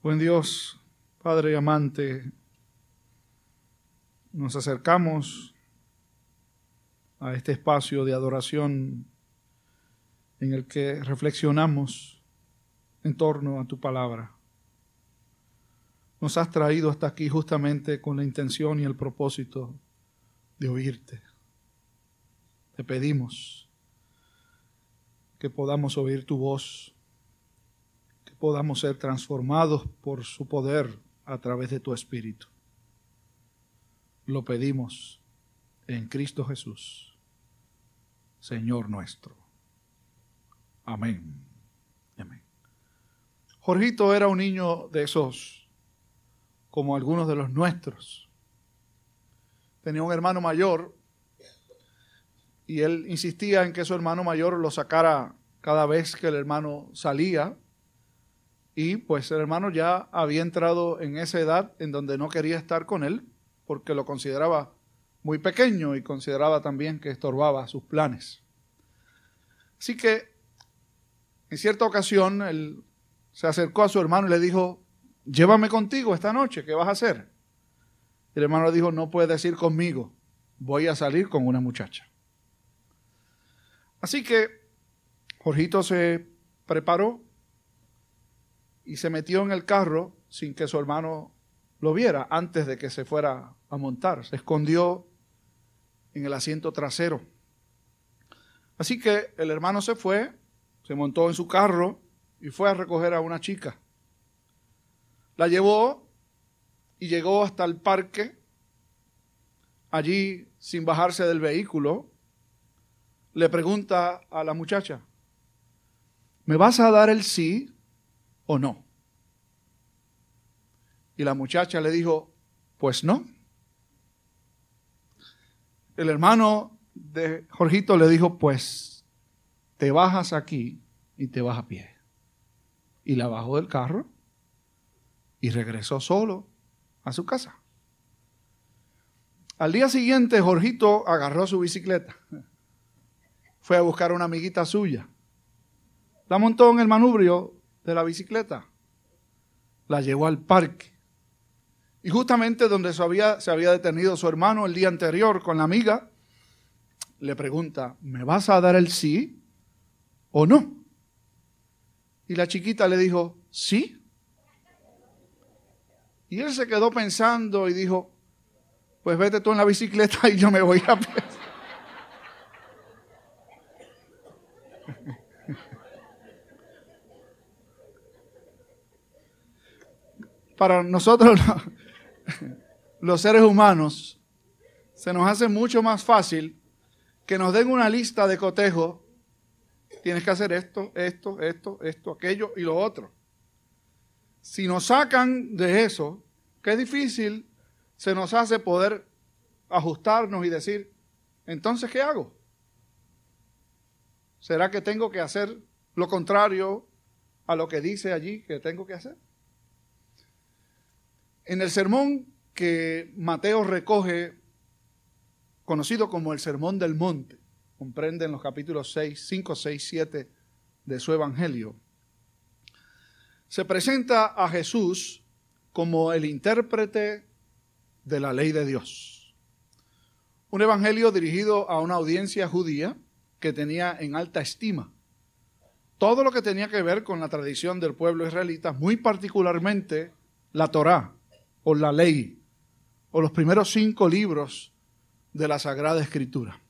Buen Dios, Padre amante, nos acercamos a este espacio de adoración en el que reflexionamos en torno a tu palabra. Nos has traído hasta aquí justamente con la intención y el propósito de oírte. Te pedimos que podamos oír tu voz, podamos ser transformados por su poder a través de tu Espíritu. Lo pedimos en Cristo Jesús, Señor nuestro. Amén. Amén. Jorgito era un niño de esos, como algunos de los nuestros. Tenía un hermano mayor y él insistía en que su hermano mayor lo sacara cada vez que el hermano salía. Y pues el hermano ya había entrado en esa edad en donde no quería estar con él porque lo consideraba muy pequeño y consideraba también que estorbaba sus planes. Así que en cierta ocasión él se acercó a su hermano y le dijo, llévame contigo esta noche, ¿qué vas a hacer? El hermano le dijo, no puedes ir conmigo, voy a salir con una muchacha. Así que Jorgito se preparó y se metió en el carro sin que su hermano lo viera antes de que se fuera a montar. Se escondió en el asiento trasero. Así que el hermano se fue, se montó en su carro y fue a recoger a una chica. La llevó y llegó hasta el parque. Allí, sin bajarse del vehículo, le pregunta a la muchacha, ¿me vas a dar el sí o no? Y la muchacha le dijo, pues no. El hermano de Jorgito le dijo, pues te bajas aquí y te vas a pie. Y la bajó del carro y regresó solo a su casa. Al día siguiente, Jorgito agarró su bicicleta fue a buscar a una amiguita suya. La montó en el manubrio de la bicicleta. La llevó al parque. Y justamente donde se había, se había detenido su hermano el día anterior con la amiga, le pregunta, ¿me vas a dar el sí o no? Y la chiquita le dijo, sí. Y él se quedó pensando y dijo, pues vete tú en la bicicleta y yo me voy a. para nosotros los seres humanos se nos hace mucho más fácil que nos den una lista de cotejo. Tienes que hacer esto, esto, esto, esto, aquello y lo otro. Si nos sacan de eso, qué difícil se nos hace poder ajustarnos y decir, entonces, ¿qué hago? ¿Será que tengo que hacer lo contrario a lo que dice allí que tengo que hacer? En el sermón que Mateo recoge, conocido como el Sermón del Monte, comprende en los capítulos 6, 5, 6, 7 de su Evangelio, se presenta a Jesús como el intérprete de la ley de Dios. Un evangelio dirigido a una audiencia judía que tenía en alta estima todo lo que tenía que ver con la tradición del pueblo israelita, muy particularmente la Torá, o la ley, o los primeros cinco libros de la Sagrada Escritura.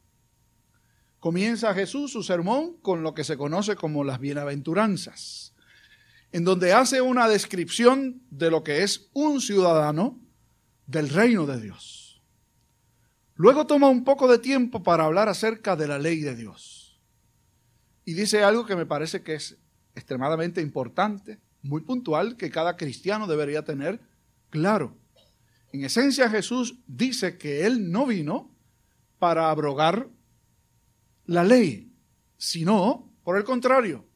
Comienza Jesús su sermón con lo que se conoce como las bienaventuranzas, en donde hace una descripción de lo que es un ciudadano del reino de Dios. Luego toma un poco de tiempo para hablar acerca de la ley de Dios. Y dice algo que me parece que es extremadamente importante, muy puntual, que cada cristiano debería tener claro. En esencia Jesús dice que Él no vino para abrogar la ley, sino, por el contrario,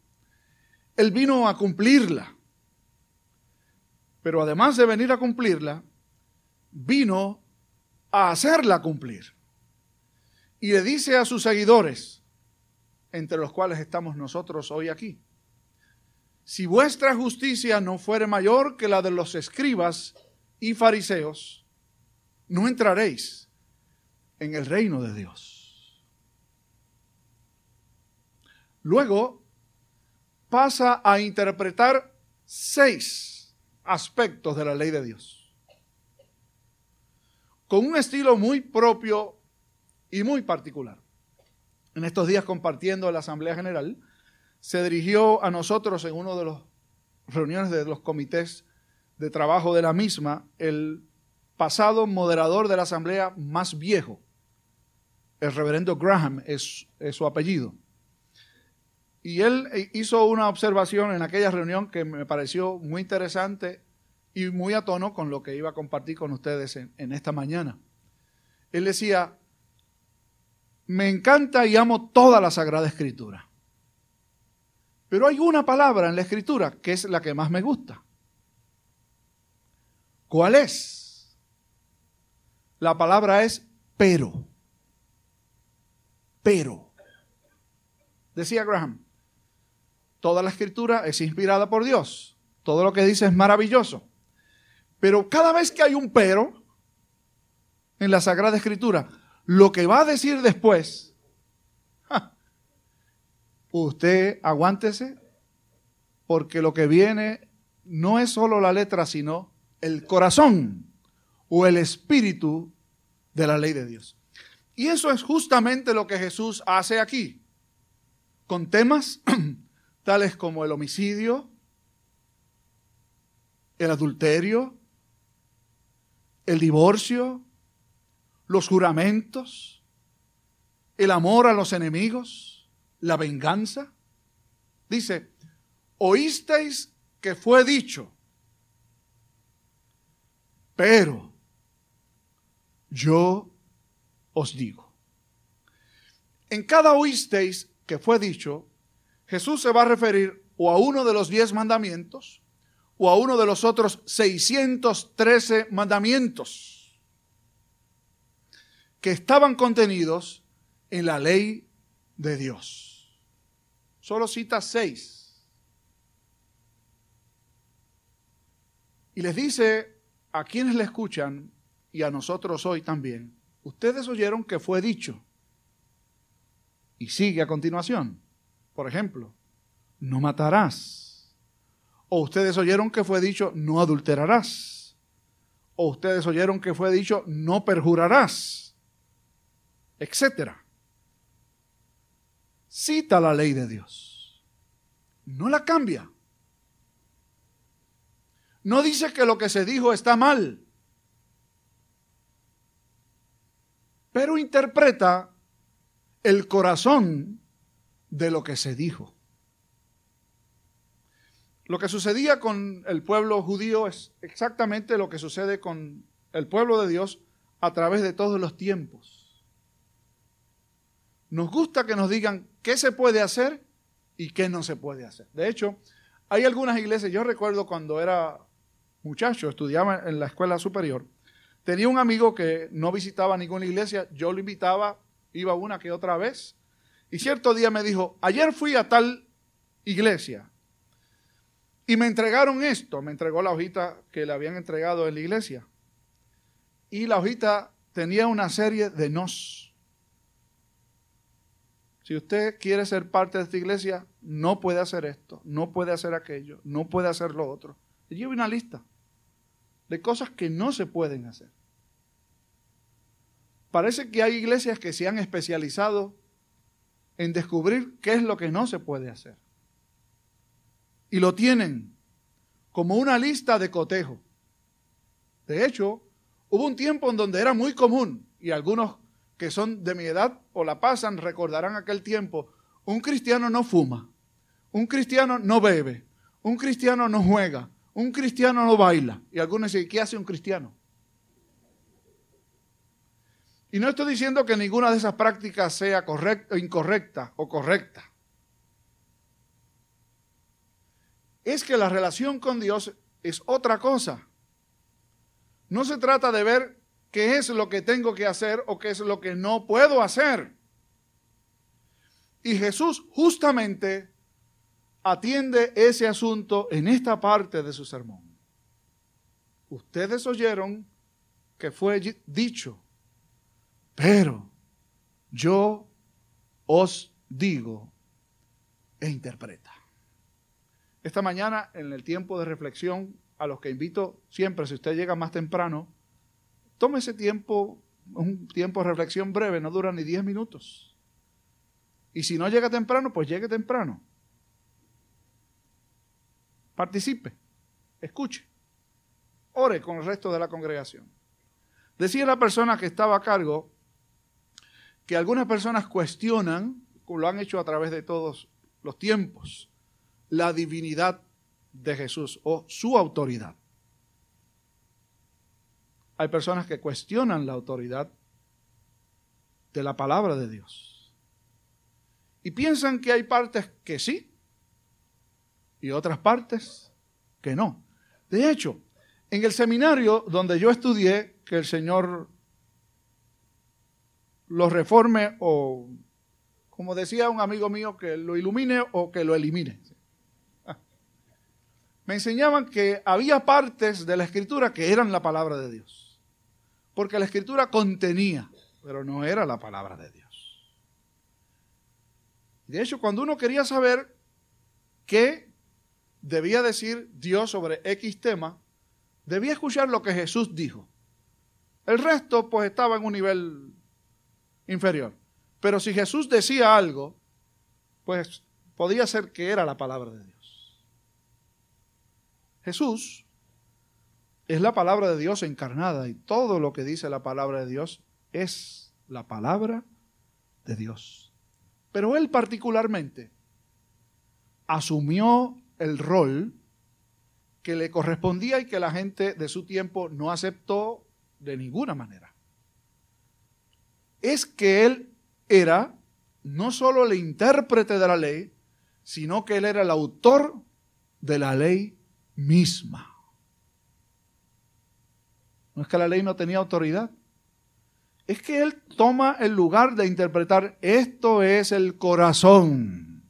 Él vino a cumplirla. Pero además de venir a cumplirla, vino a hacerla cumplir. Y le dice a sus seguidores, entre los cuales estamos nosotros hoy aquí, si vuestra justicia no fuere mayor que la de los escribas y fariseos, no entraréis en el reino de Dios. Luego pasa a interpretar seis aspectos de la ley de Dios, con un estilo muy propio y muy particular. En estos días compartiendo en la Asamblea General, se dirigió a nosotros en una de las reuniones de los comités de trabajo de la misma el pasado moderador de la Asamblea más viejo, el reverendo Graham es, su apellido. Y él hizo una observación en aquella reunión que me pareció muy interesante y muy a tono con lo que iba a compartir con ustedes en esta mañana. Él decía, me encanta y amo toda la Sagrada Escritura. Pero hay una palabra en la Escritura que es la que más me gusta. ¿Cuál es? La palabra es pero. Pero. Decía Graham, toda la escritura es inspirada por Dios. Todo lo que dice es maravilloso. Pero cada vez que hay un pero en la Sagrada Escritura, lo que va a decir después, usted aguántese, porque lo que viene no es solo la letra, sino el corazón o el espíritu de la ley de Dios. Y eso es justamente lo que Jesús hace aquí, con temas tales como el homicidio, el adulterio, el divorcio, los juramentos, el amor a los enemigos, la venganza. Dice, oísteis que fue dicho, pero yo os digo. En cada oísteis que fue dicho, Jesús se va a referir o a uno de los diez mandamientos o a uno de los otros 613 mandamientos que estaban contenidos en la ley de Dios. Solo cita seis. Y les dice a quienes le escuchan y a nosotros hoy también, ustedes oyeron que fue dicho. Y sigue a continuación. Por ejemplo, no matarás. O ustedes oyeron que fue dicho, no adulterarás. O ustedes oyeron que fue dicho, no perjurarás etcétera. Cita la ley de Dios. No la cambia. No dice que lo que se dijo está mal. Pero interpreta el corazón de lo que se dijo. Lo que sucedía con el pueblo judío es exactamente lo que sucede con el pueblo de Dios a través de todos los tiempos. Nos gusta que nos digan qué se puede hacer y qué no se puede hacer. De hecho, hay algunas iglesias, yo recuerdo cuando era muchacho, estudiaba en la escuela superior, tenía un amigo que no visitaba ninguna iglesia, yo lo invitaba, iba una que otra vez, y cierto día me dijo, ayer fui a tal iglesia y me entregaron esto, me entregó la hojita que le habían entregado en la iglesia, y la hojita tenía una serie de nos. Si usted quiere ser parte de esta iglesia, no puede hacer esto, no puede hacer aquello, no puede hacer lo otro. Lleva una lista de cosas que no se pueden hacer. Parece que hay iglesias que se han especializado en descubrir qué es lo que no se puede hacer. Y lo tienen como una lista de cotejo. De hecho, hubo un tiempo en donde era muy común, y algunos que son de mi edad o la pasan recordarán aquel tiempo. Un cristiano no fuma, un cristiano no bebe, un cristiano no juega, un cristiano no baila. Y algunos dicen, ¿qué hace un cristiano? Y no estoy diciendo que ninguna de esas prácticas sea correcta, incorrecta o correcta. Es que la relación con Dios es otra cosa. No se trata de ver qué es lo que tengo que hacer o qué es lo que no puedo hacer. Y Jesús justamente atiende ese asunto en esta parte de su sermón. Ustedes oyeron que fue dicho, pero yo os digo e interpreta. Esta mañana, en el tiempo de reflexión, a los que invito siempre, si usted llega más temprano, tome ese tiempo, un tiempo de reflexión breve, no dura ni 10 minutos. Y si no llega temprano, pues llegue temprano. Participe, escuche, ore con el resto de la congregación. Decía la persona que estaba a cargo que algunas personas cuestionan, como lo han hecho a través de todos los tiempos, la divinidad de Jesús o su autoridad. Hay personas que cuestionan la autoridad de la palabra de Dios. Y piensan que hay partes que sí y otras partes que no. De hecho, en el seminario donde yo estudié, que el Señor lo reforme o, como decía un amigo mío, que lo ilumine o que lo elimine. Me enseñaban que había partes de la escritura que eran la palabra de Dios. Porque la escritura contenía, pero no era la palabra de Dios. De hecho, cuando uno quería saber qué debía decir Dios sobre X tema, debía escuchar lo que Jesús dijo. El resto pues estaba en un nivel inferior. Pero si Jesús decía algo, pues podía ser que era la palabra de Dios. Jesús es la palabra de Dios encarnada y todo lo que dice la palabra de Dios es la palabra de Dios. Pero él particularmente asumió el rol que le correspondía y que la gente de su tiempo no aceptó de ninguna manera es que él era no solo el intérprete de la ley, sino que él era el autor de la ley misma. No es que la ley no tenía autoridad, es que él toma el lugar de interpretar esto es el corazón.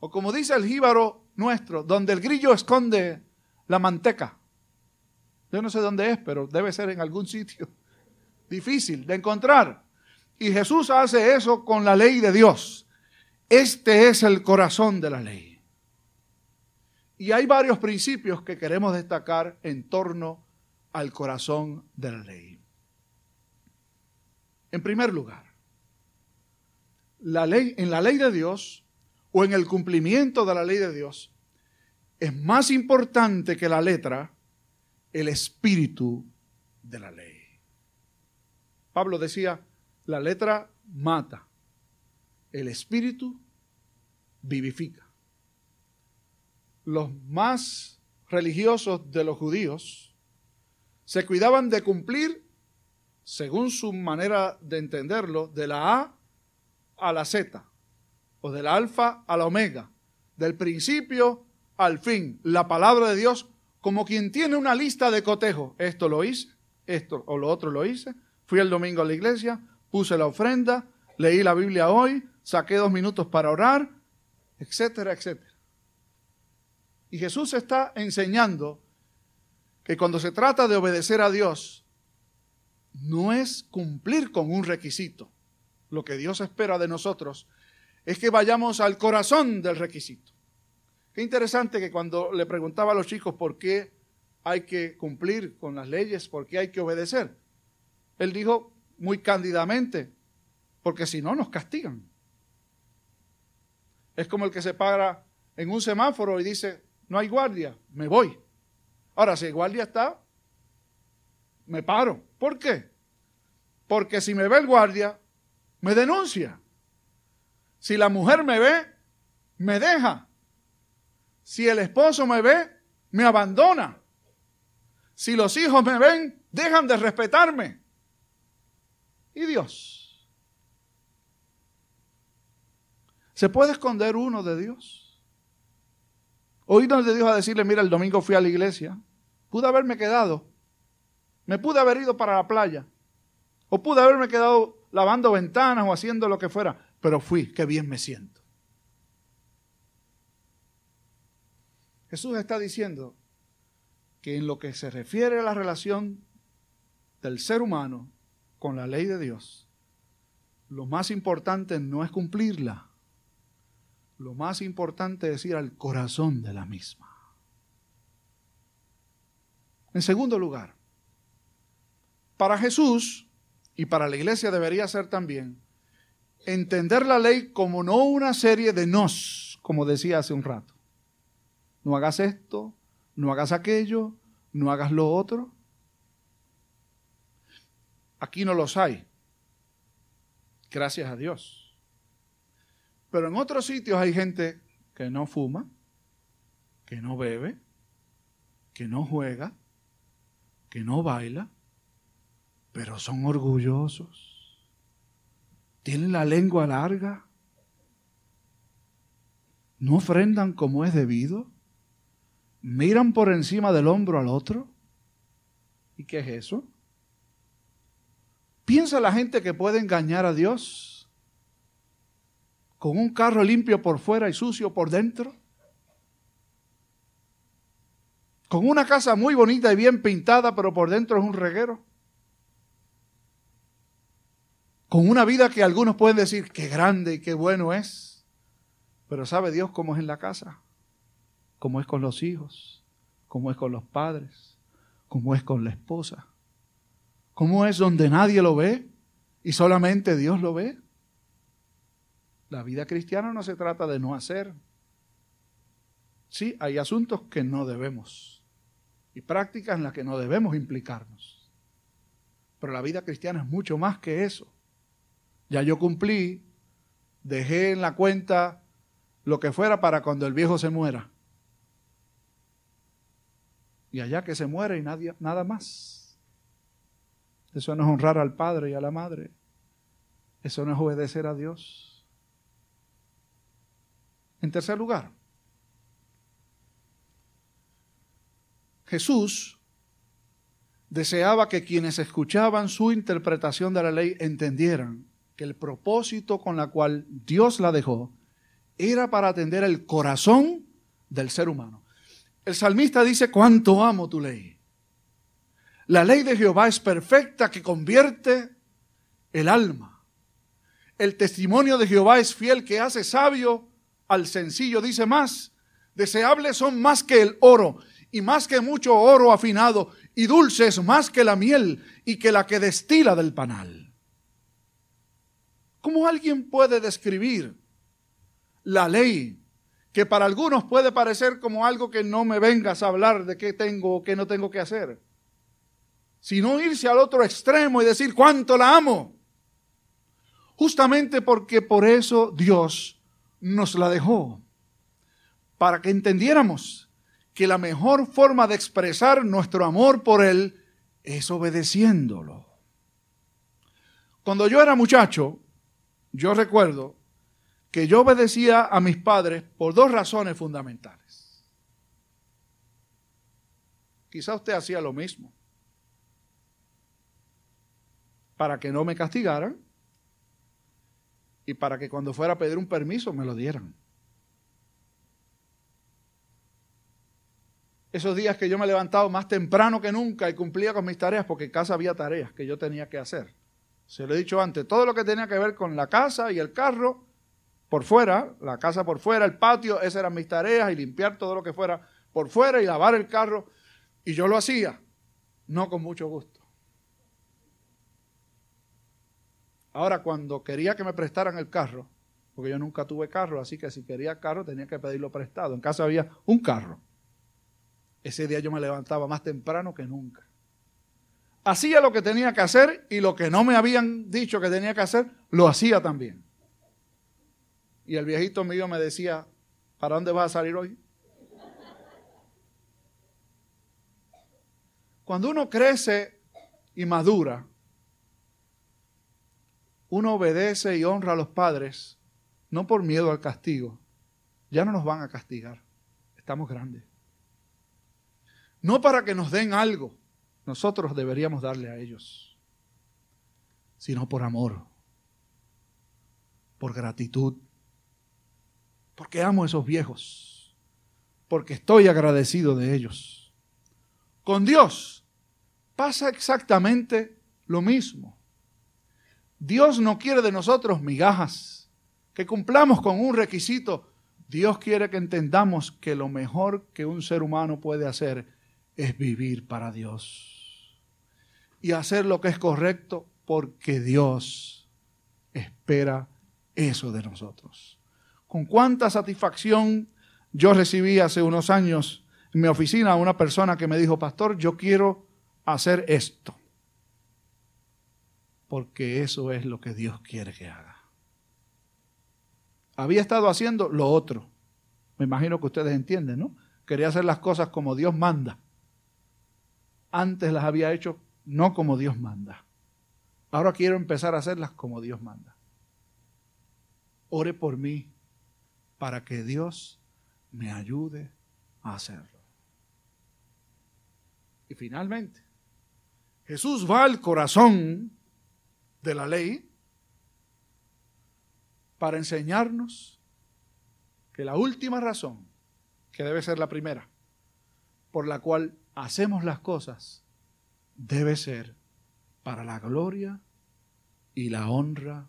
O como dice el jíbaro nuestro, donde el grillo esconde la manteca. Yo no sé dónde es, pero debe ser en algún sitio difícil de encontrar. Y Jesús hace eso con la ley de Dios. Este es el corazón de la ley. Y hay varios principios que queremos destacar en torno al corazón de la ley. En primer lugar, la ley, en la ley de Dios o en el cumplimiento de la ley de Dios, es más importante que la letra el espíritu de la ley. Pablo decía, la letra mata, el espíritu vivifica. Los más religiosos de los judíos se cuidaban de cumplir, según su manera de entenderlo, de la A a la Z, o del alfa a la omega, del principio al fin, la palabra de Dios, como quien tiene una lista de cotejo. Esto lo hice, esto o lo otro lo hice, Fui el domingo a la iglesia, puse la ofrenda, leí la Biblia hoy, saqué dos minutos para orar, etcétera, etcétera. Y Jesús está enseñando que cuando se trata de obedecer a Dios, no es cumplir con un requisito. Lo que Dios espera de nosotros es que vayamos al corazón del requisito. Qué interesante que cuando le preguntaba a los chicos por qué hay que cumplir con las leyes, por qué hay que obedecer, él dijo muy cándidamente, porque si no nos castigan. Es como el que se para en un semáforo y dice, no hay guardia, me voy. Ahora, si el guardia está, me paro. ¿Por qué? Porque si me ve el guardia, me denuncia. Si la mujer me ve, me deja. Si el esposo me ve, me abandona. Si los hijos me ven, dejan de respetarme y Dios. ¿Se puede esconder uno de Dios? Hoy de Dios a decirle, mira, el domingo fui a la iglesia, pude haberme quedado, me pude haber ido para la playa, o pude haberme quedado lavando ventanas o haciendo lo que fuera, pero fui, qué bien me siento. Jesús está diciendo que en lo que se refiere a la relación del ser humano con la ley de Dios, lo más importante no es cumplirla, lo más importante es ir al corazón de la misma. En segundo lugar, para Jesús y para la iglesia debería ser también entender la ley como no una serie de nos, como decía hace un rato. No hagas esto, no hagas aquello, no hagas lo otro. Aquí no los hay. Gracias a Dios. Pero en otros sitios hay gente que no fuma, que no bebe, que no juega, que no baila, pero son orgullosos. Tienen la lengua larga. No ofrendan como es debido. Miran por encima del hombro al otro. ¿Y qué es eso? ¿Piensa la gente que puede engañar a Dios con un carro limpio por fuera y sucio por dentro? Con una casa muy bonita y bien pintada, pero por dentro es un reguero. Con una vida que algunos pueden decir qué grande y qué bueno es. Pero sabe Dios cómo es en la casa, cómo es con los hijos, cómo es con los padres, cómo es con la esposa. ¿Cómo es donde nadie lo ve y solamente Dios lo ve? La vida cristiana no se trata de no hacer. Sí, hay asuntos que no debemos y prácticas en las que no debemos implicarnos. Pero la vida cristiana es mucho más que eso. Ya yo cumplí, dejé en la cuenta lo que fuera para cuando el viejo se muera. Y allá que se muere y nadie, nada más. Eso no es honrar al padre y a la madre. Eso no es obedecer a Dios. En tercer lugar, Jesús deseaba que quienes escuchaban su interpretación de la ley entendieran que el propósito con la cual Dios la dejó era para atender el corazón del ser humano. El salmista dice, cuánto amo tu ley. La ley de Jehová es perfecta que convierte el alma. El testimonio de Jehová es fiel que hace sabio al sencillo. Dice más, deseables son más que el oro y más que mucho oro afinado y dulces más que la miel y que la que destila del panal. ¿Cómo alguien puede describir la ley que para algunos puede parecer como algo que no me vengas a hablar de qué tengo o qué no tengo que hacer? sino irse al otro extremo y decir cuánto la amo. Justamente porque por eso Dios nos la dejó, para que entendiéramos que la mejor forma de expresar nuestro amor por Él es obedeciéndolo. Cuando yo era muchacho, yo recuerdo que yo obedecía a mis padres por dos razones fundamentales. Quizá usted hacía lo mismo para que no me castigaran y para que cuando fuera a pedir un permiso me lo dieran. Esos días que yo me levantaba más temprano que nunca y cumplía con mis tareas, porque en casa había tareas que yo tenía que hacer. Se lo he dicho antes, todo lo que tenía que ver con la casa y el carro, por fuera, la casa por fuera, el patio, esas eran mis tareas, y limpiar todo lo que fuera por fuera y lavar el carro. Y yo lo hacía, no con mucho gusto. Ahora, cuando quería que me prestaran el carro, porque yo nunca tuve carro, así que si quería carro tenía que pedirlo prestado. En casa había un carro. Ese día yo me levantaba más temprano que nunca. Hacía lo que tenía que hacer y lo que no me habían dicho que tenía que hacer, lo hacía también. Y el viejito mío me decía, ¿para dónde vas a salir hoy? Cuando uno crece y madura, uno obedece y honra a los padres, no por miedo al castigo. Ya no nos van a castigar. Estamos grandes. No para que nos den algo. Nosotros deberíamos darle a ellos. Sino por amor. Por gratitud. Porque amo a esos viejos. porque estoy agradecido de ellos. Con Dios pasa exactamente lo mismo. Dios no quiere de nosotros migajas, que cumplamos con un requisito. Dios quiere que entendamos que lo mejor que un ser humano puede hacer es vivir para Dios y hacer lo que es correcto porque Dios espera eso de nosotros. Con cuánta satisfacción yo recibí hace unos años en mi oficina a una persona que me dijo, pastor, yo quiero hacer esto porque eso es lo que Dios quiere que haga. Había estado haciendo lo otro. Me imagino que ustedes entienden, ¿no? Quería hacer las cosas como Dios manda. Antes las había hecho no como Dios manda. Ahora quiero empezar a hacerlas como Dios manda. Ore por mí para que Dios me ayude a hacerlo. Y finalmente, Jesús va al corazón de la ley para enseñarnos que la última razón, que debe ser la primera, por la cual hacemos las cosas, debe ser para la gloria y la honra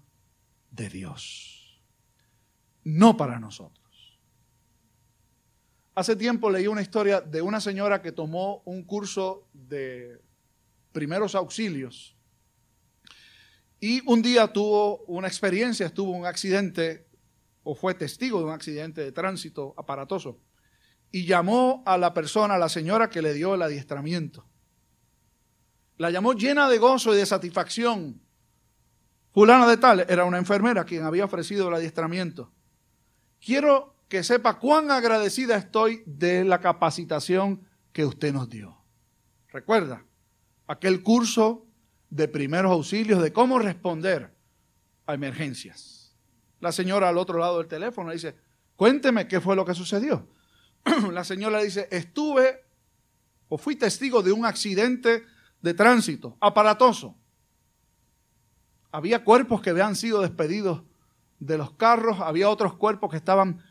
de Dios, no para nosotros. Hace tiempo leí una historia de una señora que tomó un curso de primeros auxilios y un día tuvo una experiencia, tuvo un accidente o fue testigo de un accidente de tránsito aparatoso. Y llamó a la persona, a la señora que le dio el adiestramiento. La llamó llena de gozo y de satisfacción. Fulana de tal era una enfermera quien había ofrecido el adiestramiento. Quiero que sepa cuán agradecida estoy de la capacitación que usted nos dio. Recuerda, aquel curso de primeros auxilios, de cómo responder a emergencias. La señora al otro lado del teléfono dice, cuénteme qué fue lo que sucedió. La señora dice, estuve o fui testigo de un accidente de tránsito aparatoso. Había cuerpos que habían sido despedidos de los carros, había otros cuerpos que estaban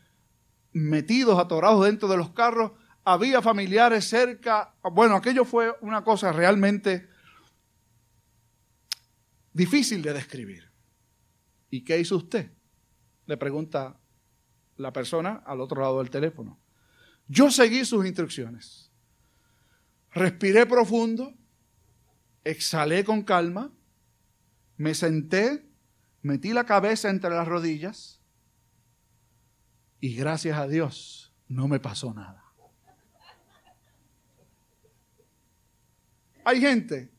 metidos, atorados dentro de los carros, había familiares cerca. Bueno, aquello fue una cosa realmente difícil de describir. ¿Y qué hizo usted? Le pregunta la persona al otro lado del teléfono. Yo seguí sus instrucciones. Respiré profundo, exhalé con calma, me senté, metí la cabeza entre las rodillas y gracias a Dios no me pasó nada. Hay gente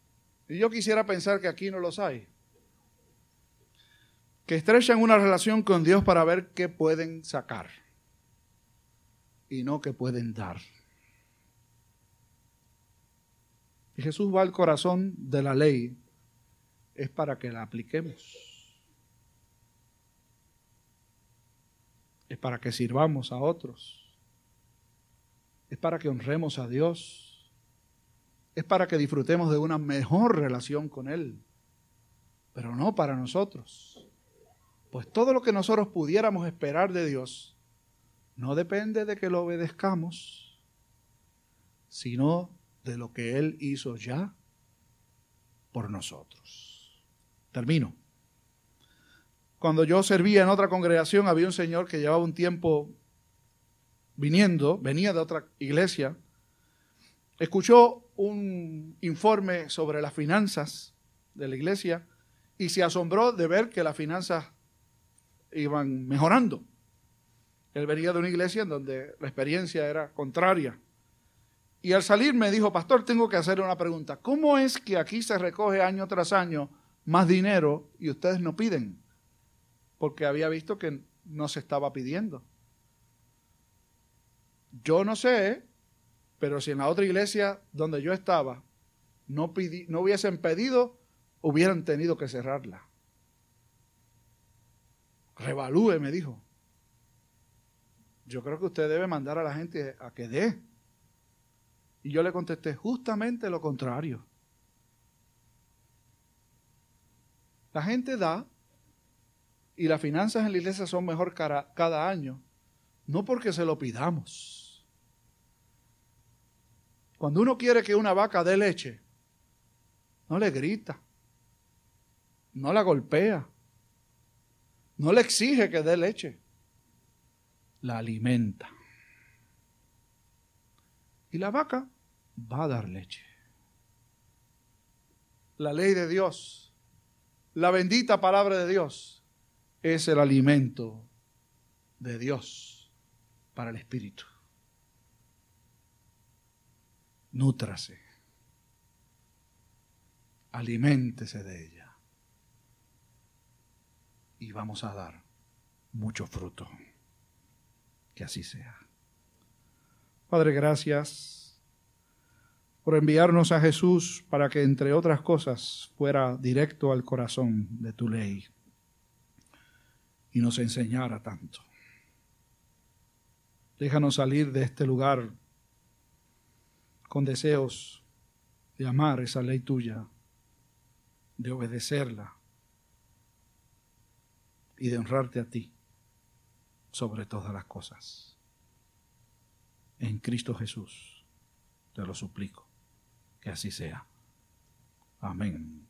y yo quisiera pensar que aquí no los hay. Que estrechan una relación con Dios para ver qué pueden sacar y no qué pueden dar. Y Jesús va al corazón de la ley, es para que la apliquemos. Es para que sirvamos a otros. Es para que honremos a Dios es para que disfrutemos de una mejor relación con Él, pero no para nosotros. Pues todo lo que nosotros pudiéramos esperar de Dios no depende de que lo obedezcamos, sino de lo que Él hizo ya por nosotros. Termino. Cuando yo servía en otra congregación había un señor que llevaba un tiempo viniendo, venía de otra iglesia, escuchó un informe sobre las finanzas de la iglesia y se asombró de ver que las finanzas iban mejorando. Él venía de una iglesia en donde la experiencia era contraria. Y al salir me dijo, pastor, tengo que hacer una pregunta. ¿Cómo es que aquí se recoge año tras año más dinero y ustedes no piden? Porque había visto que no se estaba pidiendo. Yo no sé, pero si en la otra iglesia donde yo estaba no, hubiesen pedido, hubieran tenido que cerrarla. Revalúe, me dijo. Yo creo que usted debe mandar a la gente a que dé. Y yo le contesté justamente lo contrario. La gente da y las finanzas en la iglesia son mejor cada año, no porque se lo pidamos Cuando uno quiere que una vaca dé leche, no le grita, no la golpea, no le exige que dé leche, la alimenta. Y la vaca va a dar leche. La ley de Dios, la bendita palabra de Dios, es el alimento de Dios para el espíritu. Nútrase. Aliméntese de ella. Y vamos a dar mucho fruto. Que así sea. Padre, gracias por enviarnos a Jesús para que, entre otras cosas, fuera directo al corazón de tu ley y nos enseñara tanto. Déjanos salir de este lugar con deseos de amar esa ley tuya, de obedecerla y de honrarte a ti sobre todas las cosas. En Cristo Jesús te lo suplico, que así sea. Amén.